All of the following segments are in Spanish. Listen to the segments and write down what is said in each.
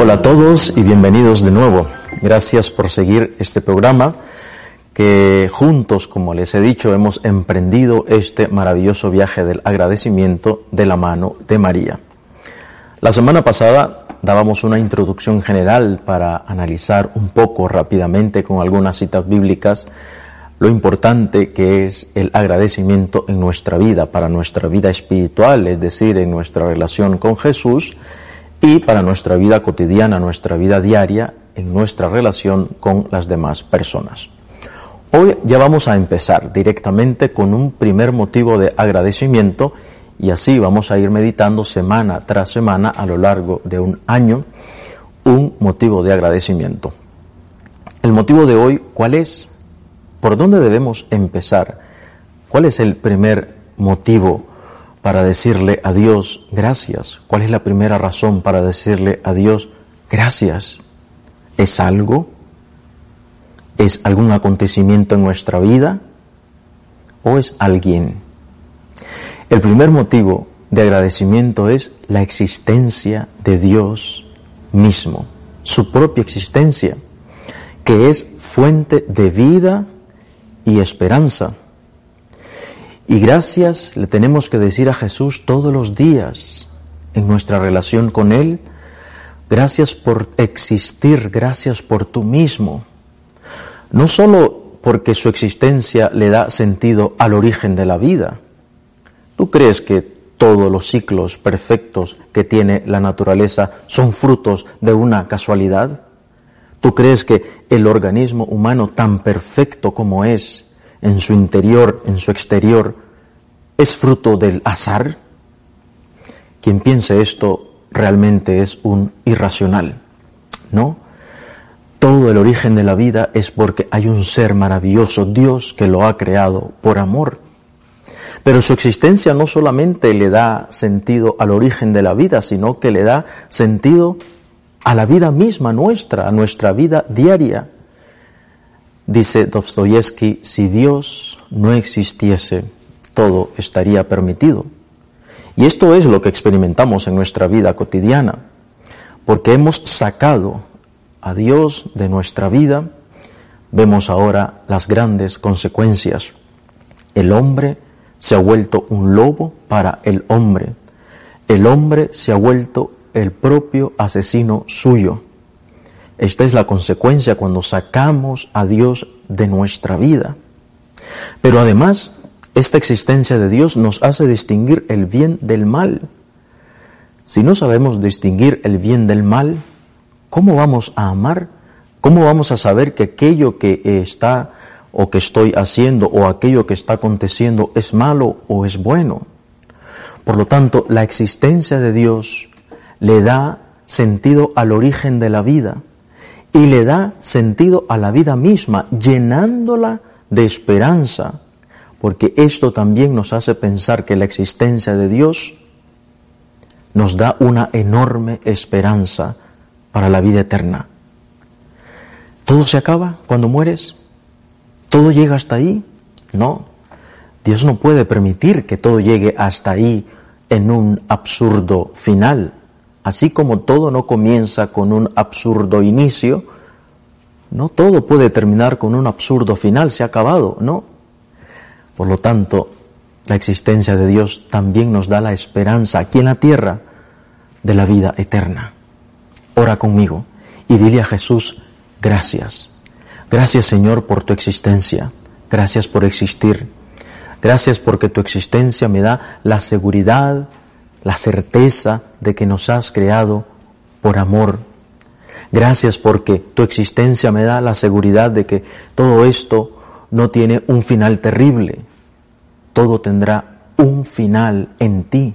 Hola a todos y bienvenidos de nuevo. Gracias por seguir este programa que juntos, como les he dicho, hemos emprendido este maravilloso viaje del agradecimiento de la mano de María. La semana pasada dábamos una introducción general para analizar un poco rápidamente con algunas citas bíblicas lo importante que es el agradecimiento en nuestra vida, para nuestra vida espiritual, es decir, en nuestra relación con Jesús y para nuestra vida cotidiana, nuestra vida diaria, en nuestra relación con las demás personas. Hoy ya vamos a empezar directamente con un primer motivo de agradecimiento y así vamos a ir meditando semana tras semana a lo largo de un año un motivo de agradecimiento. El motivo de hoy, ¿cuál es? ¿Por dónde debemos empezar? ¿Cuál es el primer motivo para decirle a Dios gracias? ¿Cuál es la primera razón para decirle a Dios gracias? ¿Es algo? ¿Es algún acontecimiento en nuestra vida? ¿O es alguien? El primer motivo de agradecimiento es la existencia de Dios mismo, su propia existencia, que es fuente de vida y esperanza. Y gracias le tenemos que decir a Jesús todos los días en nuestra relación con Él. Gracias por existir, gracias por tú mismo. No solo porque su existencia le da sentido al origen de la vida. ¿Tú crees que todos los ciclos perfectos que tiene la naturaleza son frutos de una casualidad? ¿Tú crees que el organismo humano tan perfecto como es, en su interior, en su exterior, es fruto del azar? Quien piense esto realmente es un irracional, ¿no? Todo el origen de la vida es porque hay un ser maravilloso, Dios, que lo ha creado por amor. Pero su existencia no solamente le da sentido al origen de la vida, sino que le da sentido a la vida misma nuestra, a nuestra vida diaria. Dice Dostoyevsky, si Dios no existiese, todo estaría permitido. Y esto es lo que experimentamos en nuestra vida cotidiana, porque hemos sacado a Dios de nuestra vida, vemos ahora las grandes consecuencias. El hombre se ha vuelto un lobo para el hombre. El hombre se ha vuelto el propio asesino suyo. Esta es la consecuencia cuando sacamos a Dios de nuestra vida. Pero además, esta existencia de Dios nos hace distinguir el bien del mal. Si no sabemos distinguir el bien del mal, ¿cómo vamos a amar? ¿Cómo vamos a saber que aquello que está o que estoy haciendo o aquello que está aconteciendo es malo o es bueno? Por lo tanto, la existencia de Dios le da sentido al origen de la vida y le da sentido a la vida misma, llenándola de esperanza, porque esto también nos hace pensar que la existencia de Dios nos da una enorme esperanza para la vida eterna. ¿Todo se acaba cuando mueres? ¿Todo llega hasta ahí? No. Dios no puede permitir que todo llegue hasta ahí en un absurdo final. Así como todo no comienza con un absurdo inicio, no todo puede terminar con un absurdo final, se ha acabado, no. Por lo tanto, la existencia de Dios también nos da la esperanza aquí en la tierra de la vida eterna. Ora conmigo y dile a Jesús, gracias. Gracias Señor por tu existencia. Gracias por existir. Gracias porque tu existencia me da la seguridad la certeza de que nos has creado por amor. Gracias porque tu existencia me da la seguridad de que todo esto no tiene un final terrible. Todo tendrá un final en ti.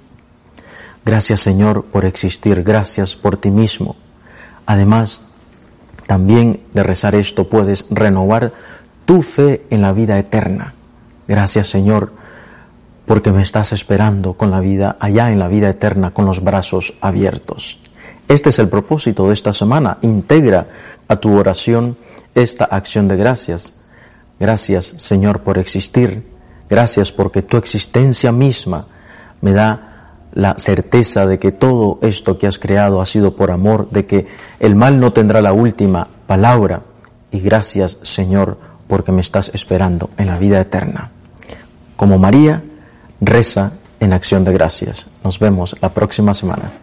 Gracias Señor por existir, gracias por ti mismo. Además, también de rezar esto puedes renovar tu fe en la vida eterna. Gracias Señor porque me estás esperando con la vida allá en la vida eterna con los brazos abiertos. Este es el propósito de esta semana. Integra a tu oración esta acción de gracias. Gracias Señor por existir. Gracias porque tu existencia misma me da la certeza de que todo esto que has creado ha sido por amor, de que el mal no tendrá la última palabra. Y gracias Señor porque me estás esperando en la vida eterna. Como María, Reza en acción de gracias. Nos vemos la próxima semana.